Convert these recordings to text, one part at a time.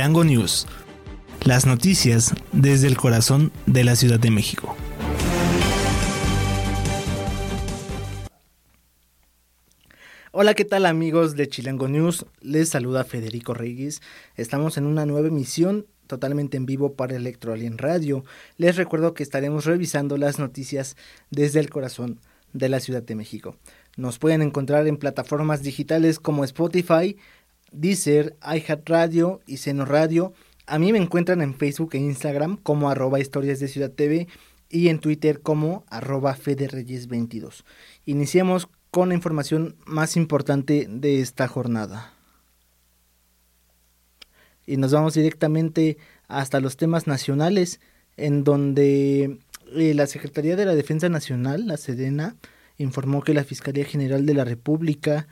Chilango News. Las noticias desde el corazón de la Ciudad de México. Hola, ¿qué tal amigos de Chilango News? Les saluda Federico Reyes. Estamos en una nueva emisión totalmente en vivo para Electroalien Radio. Les recuerdo que estaremos revisando las noticias desde el corazón de la Ciudad de México. Nos pueden encontrar en plataformas digitales como Spotify, Deezer, iHeartRadio y Seno Radio. A mí me encuentran en Facebook e Instagram como arroba historias de Ciudad TV y en Twitter como arroba federreyes22. Iniciemos con la información más importante de esta jornada. Y nos vamos directamente hasta los temas nacionales, en donde eh, la Secretaría de la Defensa Nacional, la Sedena, informó que la Fiscalía General de la República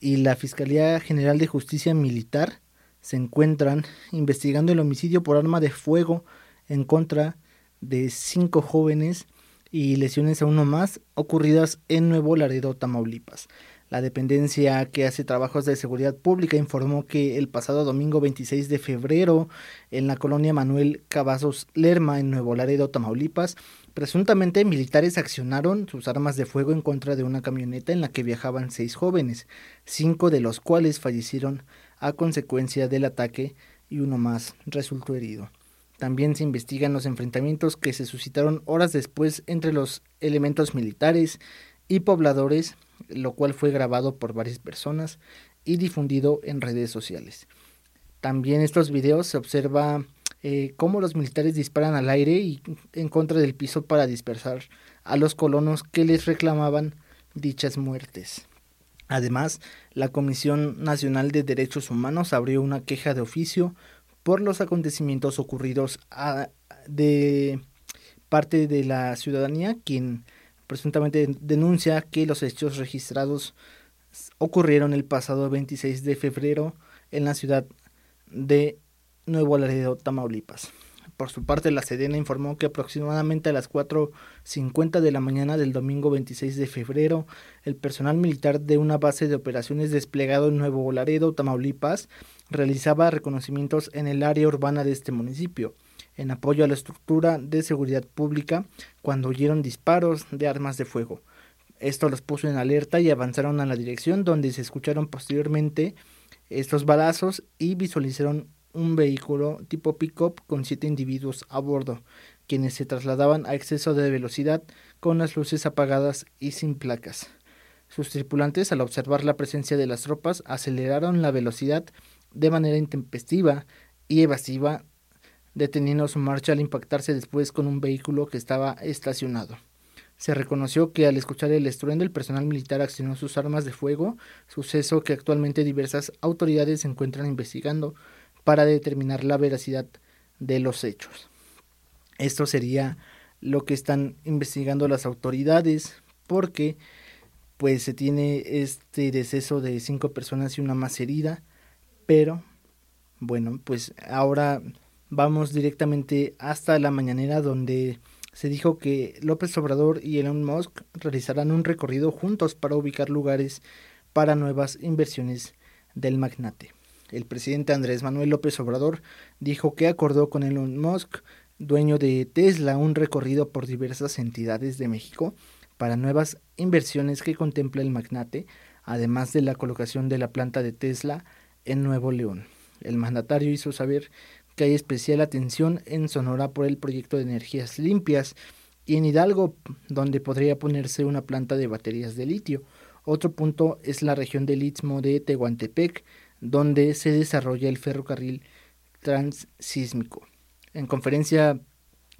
y la Fiscalía General de Justicia Militar se encuentran investigando el homicidio por arma de fuego en contra de cinco jóvenes y lesiones a uno más ocurridas en Nuevo Laredo, Tamaulipas. La dependencia que hace trabajos de seguridad pública informó que el pasado domingo 26 de febrero en la colonia Manuel Cavazos Lerma en Nuevo Laredo, Tamaulipas, presuntamente militares accionaron sus armas de fuego en contra de una camioneta en la que viajaban seis jóvenes, cinco de los cuales fallecieron a consecuencia del ataque y uno más resultó herido. También se investigan los enfrentamientos que se suscitaron horas después entre los elementos militares y pobladores, lo cual fue grabado por varias personas y difundido en redes sociales. También estos videos se observa eh, cómo los militares disparan al aire y en contra del piso para dispersar a los colonos que les reclamaban dichas muertes. Además, la Comisión Nacional de Derechos Humanos abrió una queja de oficio por los acontecimientos ocurridos de parte de la ciudadanía, quien presuntamente denuncia que los hechos registrados ocurrieron el pasado 26 de febrero en la ciudad de Nuevo Laredo, Tamaulipas. Por su parte, la Sedena informó que aproximadamente a las 4.50 de la mañana del domingo 26 de febrero, el personal militar de una base de operaciones desplegado en Nuevo Laredo, Tamaulipas, realizaba reconocimientos en el área urbana de este municipio, en apoyo a la estructura de seguridad pública, cuando oyeron disparos de armas de fuego. Esto los puso en alerta y avanzaron a la dirección donde se escucharon posteriormente estos balazos y visualizaron un vehículo tipo pick-up con siete individuos a bordo, quienes se trasladaban a exceso de velocidad con las luces apagadas y sin placas. Sus tripulantes, al observar la presencia de las tropas, aceleraron la velocidad de manera intempestiva y evasiva, deteniendo su marcha al impactarse después con un vehículo que estaba estacionado. Se reconoció que al escuchar el estruendo el personal militar accionó sus armas de fuego, suceso que actualmente diversas autoridades se encuentran investigando para determinar la veracidad de los hechos. Esto sería lo que están investigando las autoridades porque pues se tiene este deceso de cinco personas y una más herida, pero bueno, pues ahora vamos directamente hasta la mañanera donde se dijo que López Obrador y Elon Musk realizarán un recorrido juntos para ubicar lugares para nuevas inversiones del magnate. El presidente Andrés Manuel López Obrador dijo que acordó con Elon Musk, dueño de Tesla, un recorrido por diversas entidades de México para nuevas inversiones que contempla el magnate, además de la colocación de la planta de Tesla en Nuevo León. El mandatario hizo saber que hay especial atención en Sonora por el proyecto de energías limpias y en Hidalgo, donde podría ponerse una planta de baterías de litio. Otro punto es la región del Istmo de Tehuantepec, donde se desarrolla el ferrocarril transísmico. En conferencia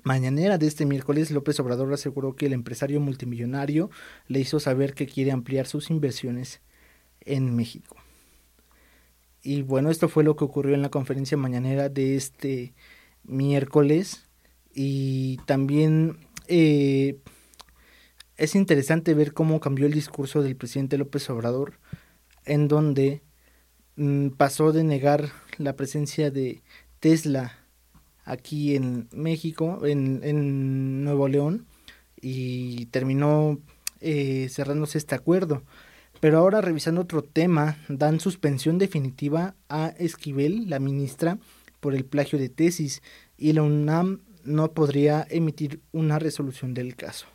mañanera de este miércoles, López Obrador aseguró que el empresario multimillonario le hizo saber que quiere ampliar sus inversiones en México. Y bueno, esto fue lo que ocurrió en la conferencia mañanera de este miércoles. Y también eh, es interesante ver cómo cambió el discurso del presidente López Obrador, en donde Mm, pasó de negar la presencia de Tesla aquí en México, en, Nuevo León, y terminó eh, cerrándose este acuerdo. Pero ahora revisando otro tema, dan suspensión definitiva a Esquivel, la ministra, por el plagio de tesis y la UNAM no podría emitir una resolución del caso.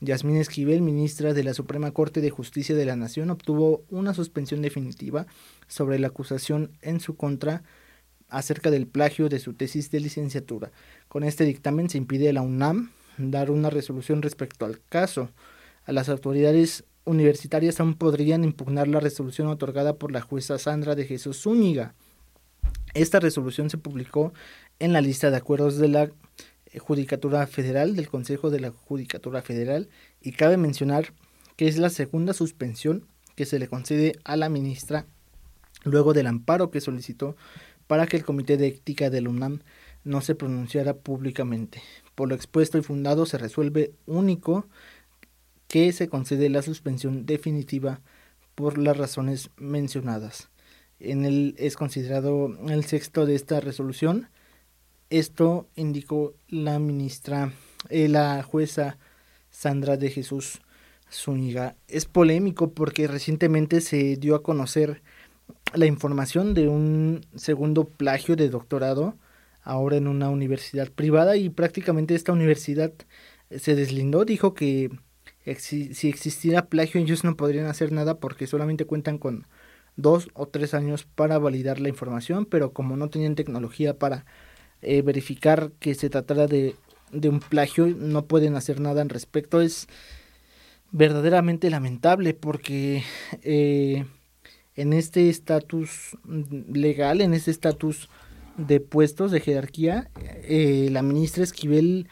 Yasmín Esquivel, ministra de la Suprema Corte de Justicia de la Nación, obtuvo una suspensión definitiva sobre la acusación en su contra acerca del plagio de su tesis de licenciatura. Con este dictamen se impide a la UNAM dar una resolución respecto al caso. A las autoridades universitarias aún podrían impugnar la resolución otorgada por la jueza Sandra de Jesús Zúñiga. Esta resolución se publicó en la lista de acuerdos de la Judicatura Federal, del Consejo de la Judicatura Federal, y cabe mencionar que es la segunda suspensión que se le concede a la ministra luego del amparo que solicitó para que el Comité de Ética del UNAM no se pronunciara públicamente. Por lo expuesto y fundado se resuelve único que se concede la suspensión definitiva por las razones mencionadas. En el es considerado el sexto de esta resolución esto indicó la ministra, eh, la jueza Sandra de Jesús Zúñiga. Es polémico porque recientemente se dio a conocer la información de un segundo plagio de doctorado ahora en una universidad privada y prácticamente esta universidad se deslindó, dijo que si existiera plagio ellos no podrían hacer nada porque solamente cuentan con dos o tres años para validar la información, pero como no tenían tecnología para eh, verificar que se tratara de, de un plagio, no pueden hacer nada al respecto. Es verdaderamente lamentable porque eh, en este estatus legal, en este estatus de puestos de jerarquía, eh, la ministra Esquivel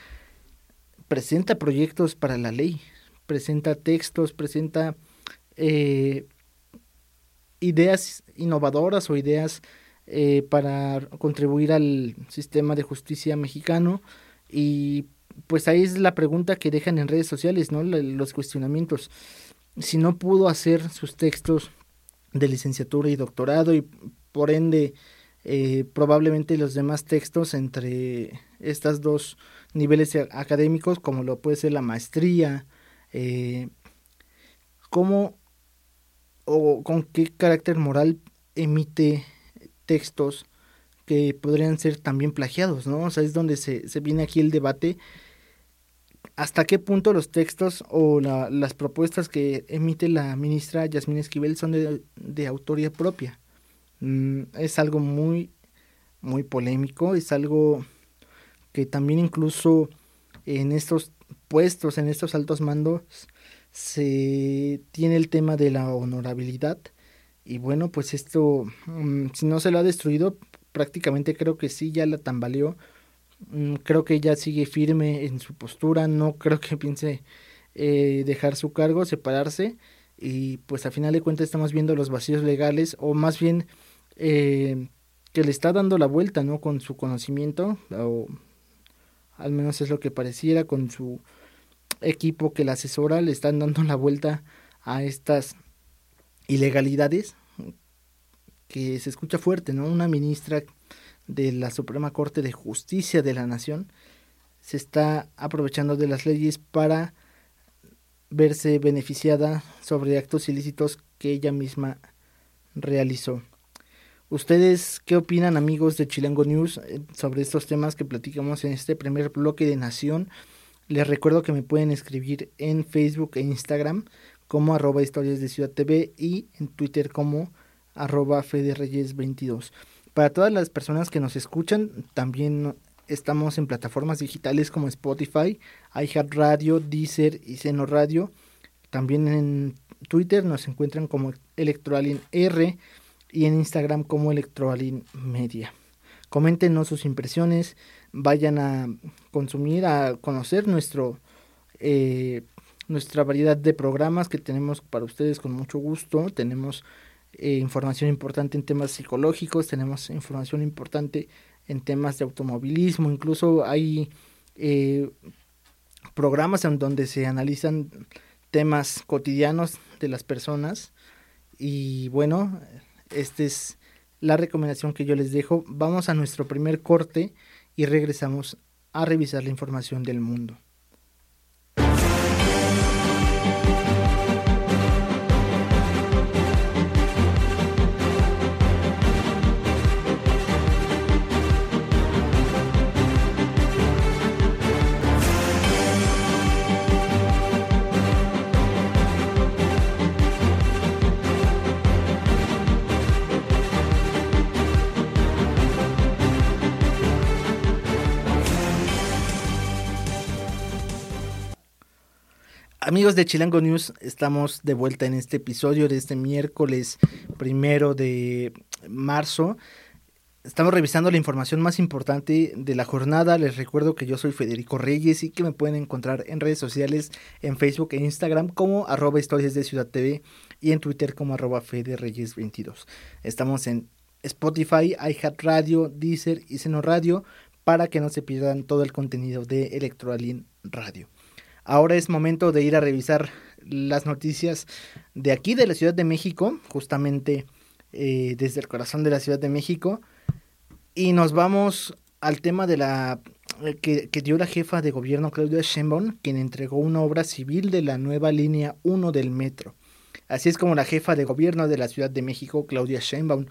presenta proyectos para la ley, presenta textos, presenta ideas innovadoras o ideas eh, para contribuir al sistema de justicia mexicano y pues ahí es la pregunta que dejan en redes sociales, ¿no? Los cuestionamientos. Si no pudo hacer sus textos de licenciatura y doctorado y por ende eh, probablemente los demás textos entre estas dos niveles académicos como lo puede ser la maestría, eh, cómo o con qué carácter moral emite textos que podrían ser también plagiados, ¿no? O sea, es donde se, se viene aquí el debate hasta qué punto los textos o la, las propuestas que emite la ministra Yasmín Esquivel son de, de autoría propia. Mm, es algo muy, muy polémico, es algo que también incluso en estos puestos, en estos altos mandos, se tiene el tema de la honorabilidad y bueno, pues esto, mm, si no se lo ha destruido, prácticamente creo que sí, ya la tambaleó. Mm, creo que ella sigue firme en su postura, no creo que piense eh, dejar su cargo, separarse. Y pues a final de cuentas estamos viendo los vacíos legales, o más bien eh, que le está dando la vuelta, ¿no? Con su conocimiento, o al menos es lo que pareciera, con su equipo que la asesora, le están dando la vuelta a estas ilegalidades que se escucha fuerte, ¿no? Una ministra de la Suprema Corte de Justicia de la Nación se está aprovechando de las leyes para verse beneficiada sobre actos ilícitos que ella misma realizó. ¿Ustedes qué opinan amigos de Chilango News eh, sobre estos temas que platicamos en este primer bloque de Nación? Les recuerdo que me pueden escribir en Facebook e Instagram como arroba historias de Ciudad TV y en Twitter como arroba Reyes 22. Para todas las personas que nos escuchan, también estamos en plataformas digitales como Spotify, iHeartRadio, Deezer y Seno Radio. También en Twitter nos encuentran como Electroalin R y en Instagram como Electroalin Media. Coméntenos sus impresiones, vayan a consumir, a conocer nuestro eh, nuestra variedad de programas que tenemos para ustedes con mucho gusto. Tenemos eh, información importante en temas psicológicos, tenemos información importante en temas de automovilismo, incluso hay eh, programas en donde se analizan temas cotidianos de las personas y bueno, esta es la recomendación que yo les dejo. Vamos a nuestro primer corte y regresamos a revisar la información del mundo. Amigos de Chilango News, estamos de vuelta en este episodio de este miércoles primero de marzo. Estamos revisando la información más importante de la jornada. Les recuerdo que yo soy Federico Reyes y que me pueden encontrar en redes sociales, en Facebook e Instagram como arroba historias de Ciudad TV y en Twitter como arroba Reyes 22. Estamos en Spotify, iHeartRadio, Deezer y Seno Radio para que no se pierdan todo el contenido de Electroalien Radio. Ahora es momento de ir a revisar las noticias de aquí, de la Ciudad de México, justamente eh, desde el corazón de la Ciudad de México. Y nos vamos al tema de la eh, que, dio la jefa de gobierno Claudia Sheinbaum, quien entregó una obra civil de la nueva línea 1 del metro. Así es como la jefa de gobierno de la Ciudad de México, Claudia Sheinbaum,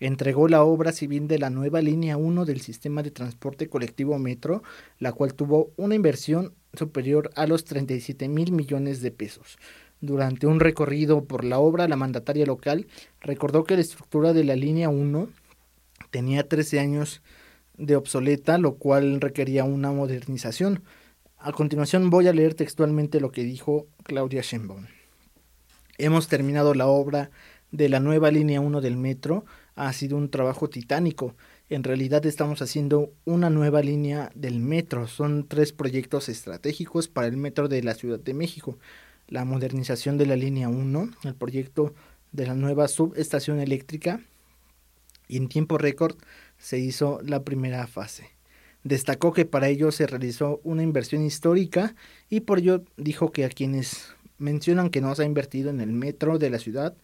entregó la obra civil de la nueva línea 1 del sistema de transporte colectivo metro, la cual tuvo una inversión superior a los 37 mil millones de pesos. Durante un recorrido por la obra, la mandataria local recordó que la estructura de la línea 1 tenía 13 años de obsoleta, lo cual requería una modernización. A continuación voy a leer textualmente lo que dijo Claudia Sheinbaum. Hemos terminado la obra de la nueva línea 1 del metro. Ha sido un trabajo titánico en realidad estamos haciendo una nueva línea del metro. Son tres proyectos estratégicos para el metro de la Ciudad de México. La modernización de la línea 1, el proyecto de la nueva subestación eléctrica y en tiempo récord se hizo la primera fase. Destacó que para ello se realizó una inversión histórica y por ello dijo que a quienes mencionan que no se ha invertido en el metro de la ciudad,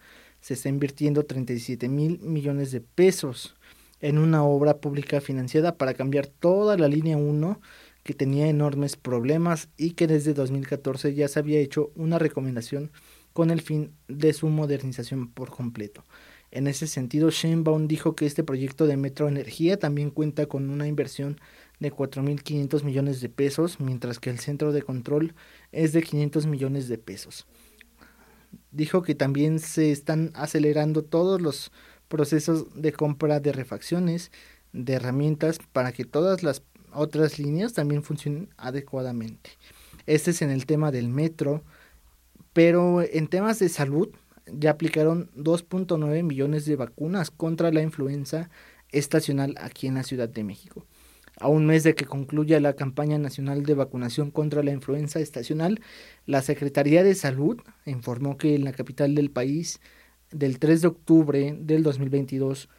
se está invirtiendo 37 mil millones de pesos en una obra pública financiada para cambiar toda la línea 1 que tenía enormes problemas y que desde 2014 ya se había hecho una recomendación con el fin de su modernización por completo. En ese sentido, Sheinbaum dijo que este proyecto de Metro Energía también cuenta con una inversión de 4.500 millones de pesos, mientras que el centro de control es de 500 millones de pesos. Dijo que también se están acelerando todos los procesos de compra de refacciones, de herramientas para que todas las otras líneas también funcionen adecuadamente. Este es en el tema del metro, pero en temas de salud ya aplicaron 2.9 millones de vacunas contra la influenza estacional aquí en la Ciudad de México. A un mes de que concluya la campaña nacional de vacunación contra la influenza estacional, la Secretaría de Salud informó que en la capital del país del 3 de octubre del 2022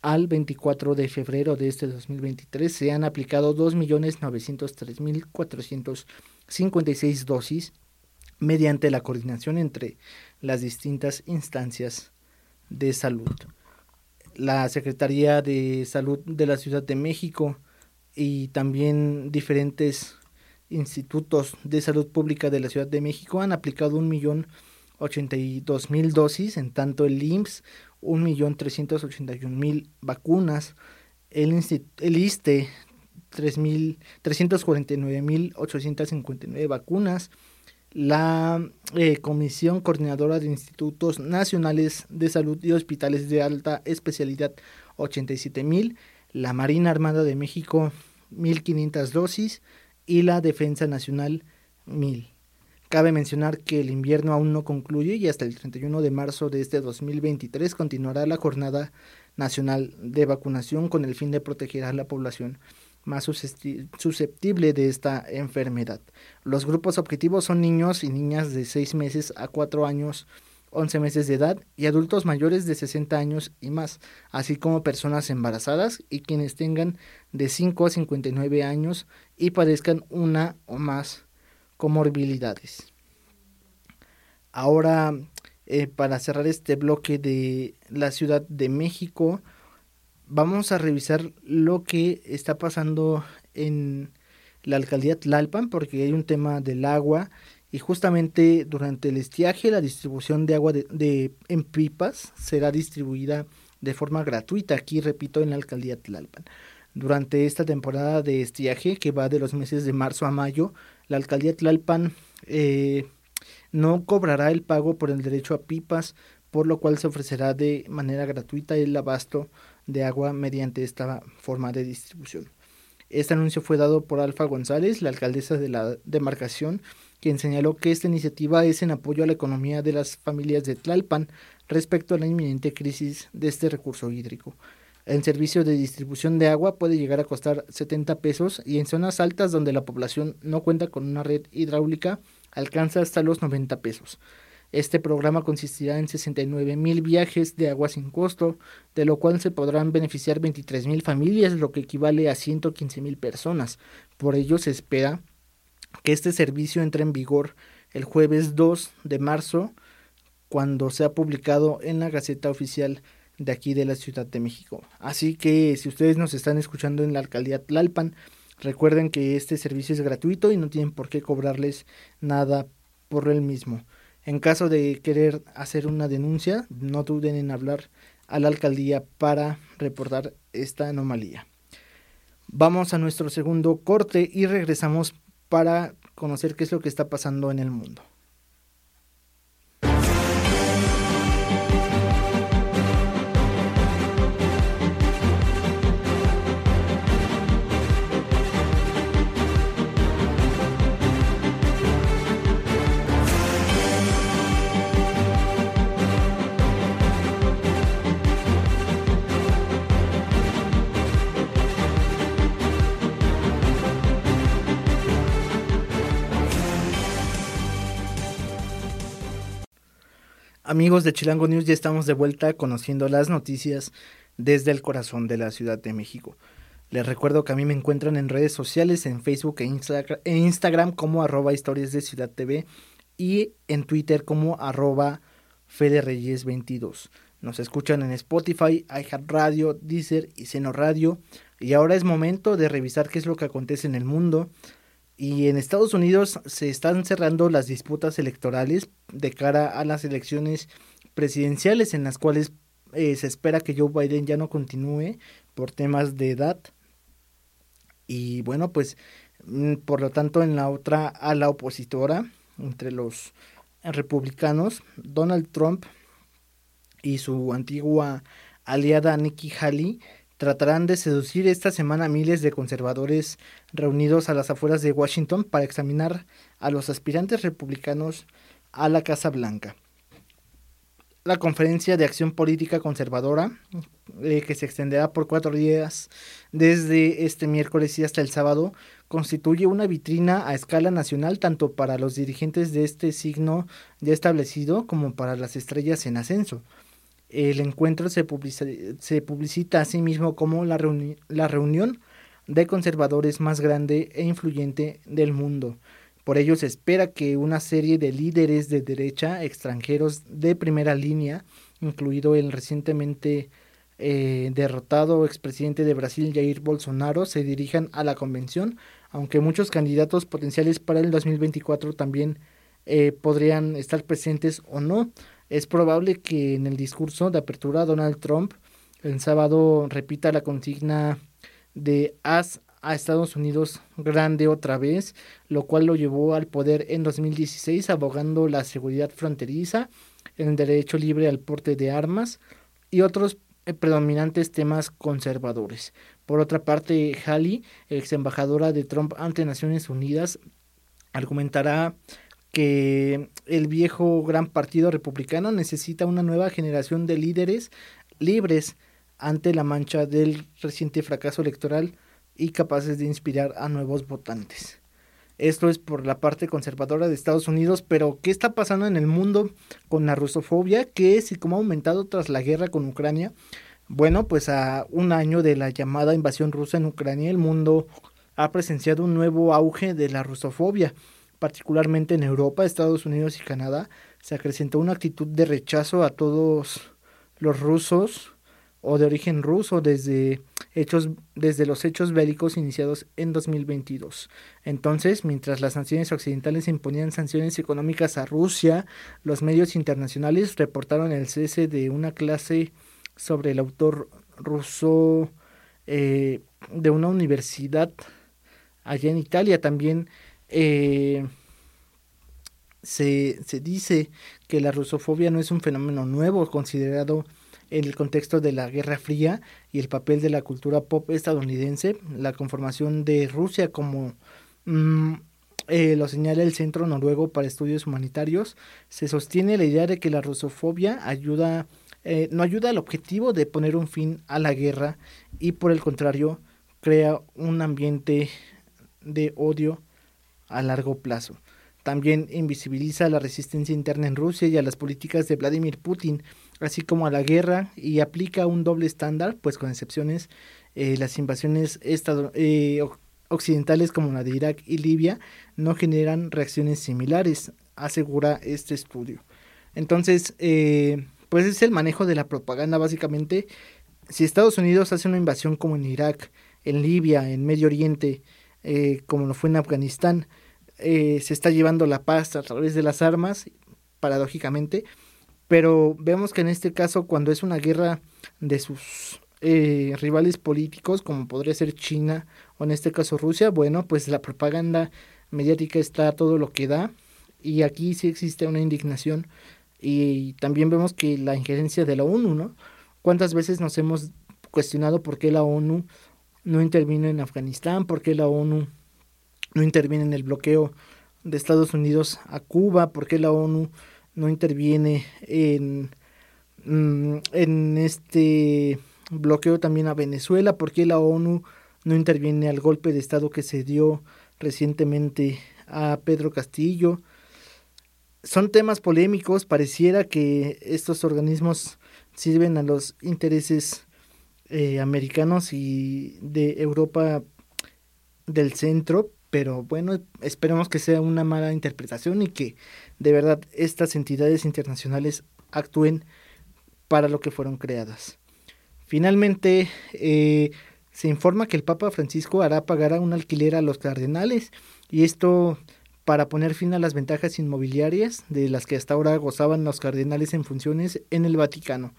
al 24 de febrero de este 2023 se han aplicado 2.903.456 dosis mediante la coordinación entre las distintas instancias de salud. La Secretaría de Salud de la Ciudad de México y también diferentes institutos de salud pública de la Ciudad de México han aplicado un millón 82 mil dosis, en tanto el IMSS 1.381.000 vacunas, el, el ISTE 349.859 vacunas, la eh, Comisión Coordinadora de Institutos Nacionales de Salud y Hospitales de Alta Especialidad 87.000, la Marina Armada de México 1.500 dosis y la Defensa Nacional 1.000. Cabe mencionar que el invierno aún no concluye y hasta el 31 de marzo de este 2023 continuará la jornada nacional de vacunación con el fin de proteger a la población más susceptible de esta enfermedad. Los grupos objetivos son niños y niñas de 6 meses a 4 años, 11 meses de edad y adultos mayores de 60 años y más, así como personas embarazadas y quienes tengan de 5 a 59 años y padezcan una o más comorbilidades. Ahora, eh, para cerrar este bloque de la Ciudad de México, vamos a revisar lo que está pasando en la alcaldía Tlalpan, porque hay un tema del agua y justamente durante el estiaje la distribución de agua de, en pipas será distribuida de forma gratuita aquí repito en la alcaldía Tlalpan durante esta temporada de estiaje que va de los meses de marzo a mayo la alcaldía Tlalpan eh, no cobrará el pago por el derecho a pipas, por lo cual se ofrecerá de manera gratuita el abasto de agua mediante esta forma de distribución. Este anuncio fue dado por Alfa González, la alcaldesa de la demarcación, quien señaló que esta iniciativa es en apoyo a la economía de las familias de Tlalpan respecto a la inminente crisis de este recurso hídrico. El servicio de distribución de agua puede llegar a costar 70 pesos y en zonas altas donde la población no cuenta con una red hidráulica alcanza hasta los 90 pesos. Este programa consistirá en 69 mil viajes de agua sin costo, de lo cual se podrán beneficiar 23 mil familias, lo que equivale a 115 mil personas. Por ello se espera que este servicio entre en vigor el jueves 2 de marzo, cuando sea publicado en la Gaceta Oficial de aquí de la Ciudad de México. Así que si ustedes nos están escuchando en la alcaldía Tlalpan, recuerden que este servicio es gratuito y no tienen por qué cobrarles nada por el mismo. En caso de querer hacer una denuncia, no duden en hablar a la alcaldía para reportar esta anomalía. Vamos a nuestro segundo corte y regresamos para conocer qué es lo que está pasando en el mundo. Amigos de Chilango News, ya estamos de vuelta conociendo las noticias desde el corazón de la Ciudad de México. Les recuerdo que a mí me encuentran en redes sociales, en Facebook e, e Instagram como arroba historias de Ciudad TV y en Twitter como arroba Reyes22. Nos escuchan en Spotify, iHeartRadio, Deezer y Seno Radio. Y ahora es momento de revisar qué es lo que acontece en el mundo y en Estados Unidos se están cerrando las disputas electorales de cara a las elecciones presidenciales en las cuales eh, se espera que Joe Biden ya no continúe por temas de edad. Y bueno, pues mm, por lo tanto en la otra a la opositora, entre los republicanos, Donald Trump y su antigua aliada Nikki Haley tratarán de seducir esta semana miles de conservadores reunidos a las afueras de Washington para examinar a los aspirantes republicanos a la Casa Blanca. La conferencia de acción política conservadora, eh, que se extenderá por cuatro días desde este miércoles y hasta el sábado, constituye una vitrina a escala nacional tanto para los dirigentes de este signo ya establecido como para las estrellas en ascenso. El encuentro se, publicita a sí mismo como la, la reunión de conservadores más grande e influyente del mundo. Por ello se espera que una serie de líderes de derecha extranjeros de primera línea, incluido el recientemente eh, derrotado expresidente de Brasil Jair Bolsonaro, se dirijan a la convención, aunque muchos candidatos potenciales para el 2024 también eh, podrían estar presentes o no. Es probable que en el discurso de apertura Donald Trump el sábado repita la consigna de haz a Estados Unidos grande otra vez, lo cual lo llevó al poder en 2016 abogando la seguridad fronteriza, el derecho libre al porte de armas y otros eh, predominantes temas conservadores. Por otra parte, Haley, ex embajadora de Trump ante Naciones Unidas, argumentará que el viejo gran partido republicano necesita una nueva generación de líderes libres ante la mancha del reciente fracaso electoral y capaces de inspirar a nuevos votantes. Esto es por la parte conservadora de Estados Unidos, pero ¿qué está pasando en el mundo con la rusofobia? ¿Qué es y cómo ha aumentado tras la guerra con Ucrania? Bueno, pues a un año de la llamada invasión rusa en Ucrania, el mundo ha presenciado un nuevo auge de la rusofobia particularmente en Europa, Estados Unidos y Canadá, se acrecentó una actitud de rechazo a todos los rusos o de origen ruso desde hechos desde los hechos bélicos iniciados en 2022. Entonces, mientras las naciones occidentales imponían sanciones económicas a Rusia, los medios internacionales reportaron el cese de una clase sobre el autor ruso eh, de una universidad allá en Italia. También eh, se, dice que la rusofobia no es un fenómeno nuevo considerado en el contexto de la Guerra Fría y el papel de la cultura pop estadounidense, la conformación de Rusia como mm, eh, lo señala el Centro Noruego para Estudios Humanitarios, se sostiene la idea de que la rusofobia ayuda, eh, no ayuda al objetivo de poner un fin a la guerra y por el contrario crea un ambiente de odio a largo plazo. También invisibiliza la resistencia interna en Rusia y a las políticas de Vladimir Putin, así como a la guerra y aplica un doble estándar, pues con excepciones eh, las invasiones eh, occidentales como la de Irak y Libia no generan reacciones similares, asegura este estudio. Entonces, eh, pues es el manejo de la propaganda básicamente. Si Estados Unidos hace una invasión como en Irak, en Libia, en Medio Oriente, como lo fue en Afganistán, se está llevando la paz a través de las armas, paradójicamente, pero vemos que en este caso, cuando es una guerra de sus eh, rivales políticos, como podría ser China o en este caso Rusia, bueno, pues la propaganda mediática está todo lo que da y aquí sí existe una indignación y también vemos que la injerencia de la ONU, ¿no? ¿Cuántas veces nos hemos cuestionado por qué la ONU no interviene en Afganistán, por qué la ONU no interviene en el bloqueo de Estados Unidos a Cuba, por qué la ONU no interviene en, mm, en este bloqueo también a Venezuela, porque la ONU no interviene al golpe de Estado que se dio recientemente a Pedro Castillo. Son temas polémicos, pareciera que estos organismos sirven a los intereses eh, americanos y de Europa del centro, pero bueno, esperemos que sea una mala interpretación y que de verdad estas entidades internacionales actúen para lo que fueron creadas. Finalmente, eh, se informa que el Papa Francisco hará pagar a un alquiler a los cardenales y esto para poner fin a las ventajas inmobiliarias de las que hasta ahora gozaban los cardenales en funciones en el Vaticano.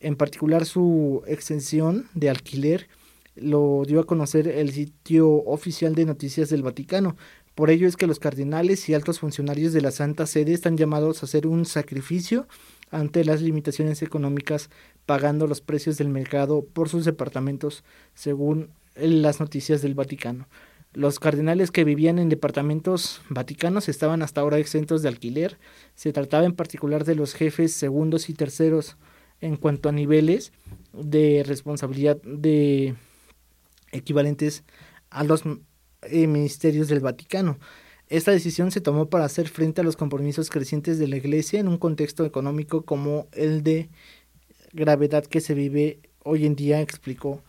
En particular su extensión de alquiler lo dio a conocer el sitio oficial de noticias del Vaticano, por ello es que los cardenales y altos funcionarios de la Santa Sede están llamados a hacer un sacrificio ante las limitaciones económicas, pagando los precios del mercado por sus departamentos, según las noticias del Vaticano. Los cardenales que vivían en departamentos vaticanos estaban hasta ahora exentos de alquiler. Se trataba en particular de los jefes segundos y terceros en cuanto a niveles de responsabilidad de equivalentes a los eh, ministerios del Vaticano. Esta decisión se tomó para hacer frente a los compromisos crecientes de la Iglesia en un contexto económico como el de gravedad que se vive hoy en día, explicó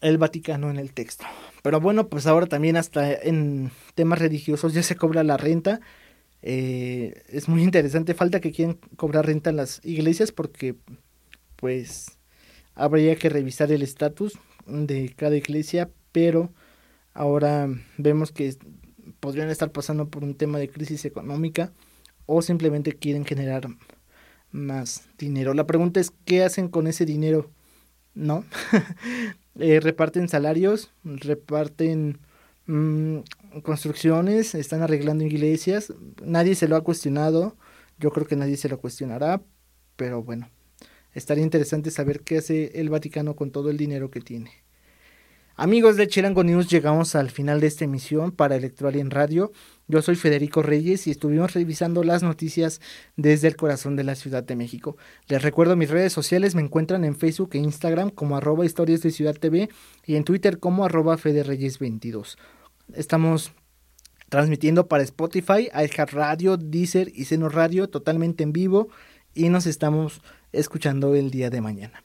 el Vaticano en el texto. Pero bueno, pues ahora también hasta en temas religiosos ya se cobra la renta. Eh, es muy interesante, falta que quieran cobrar renta en las iglesias porque pues habría que revisar el estatus de cada iglesia, pero Ahora vemos que podrían estar pasando por un tema de crisis económica o simplemente quieren generar más dinero. La pregunta es, ¿qué hacen con ese dinero? ¿No? Eh, reparten salarios, reparten mm, construcciones, están arreglando iglesias. Nadie se lo ha cuestionado. Yo creo que nadie se lo cuestionará. Pero bueno, estaría interesante saber qué hace el Vaticano con todo el dinero que tiene. Amigos de Chirango News, llegamos al final de esta emisión para Electoral en Radio. Yo soy Federico Reyes y estuvimos revisando las noticias desde el corazón de la Ciudad de México. Les recuerdo mis redes sociales, me encuentran en Facebook e Instagram como arroba historias de Ciudad TV y en Twitter como arroba Federreyes22. Estamos transmitiendo para Spotify, iHeart Radio, Deezer y Seno Radio totalmente en vivo y nos estamos escuchando el día de mañana.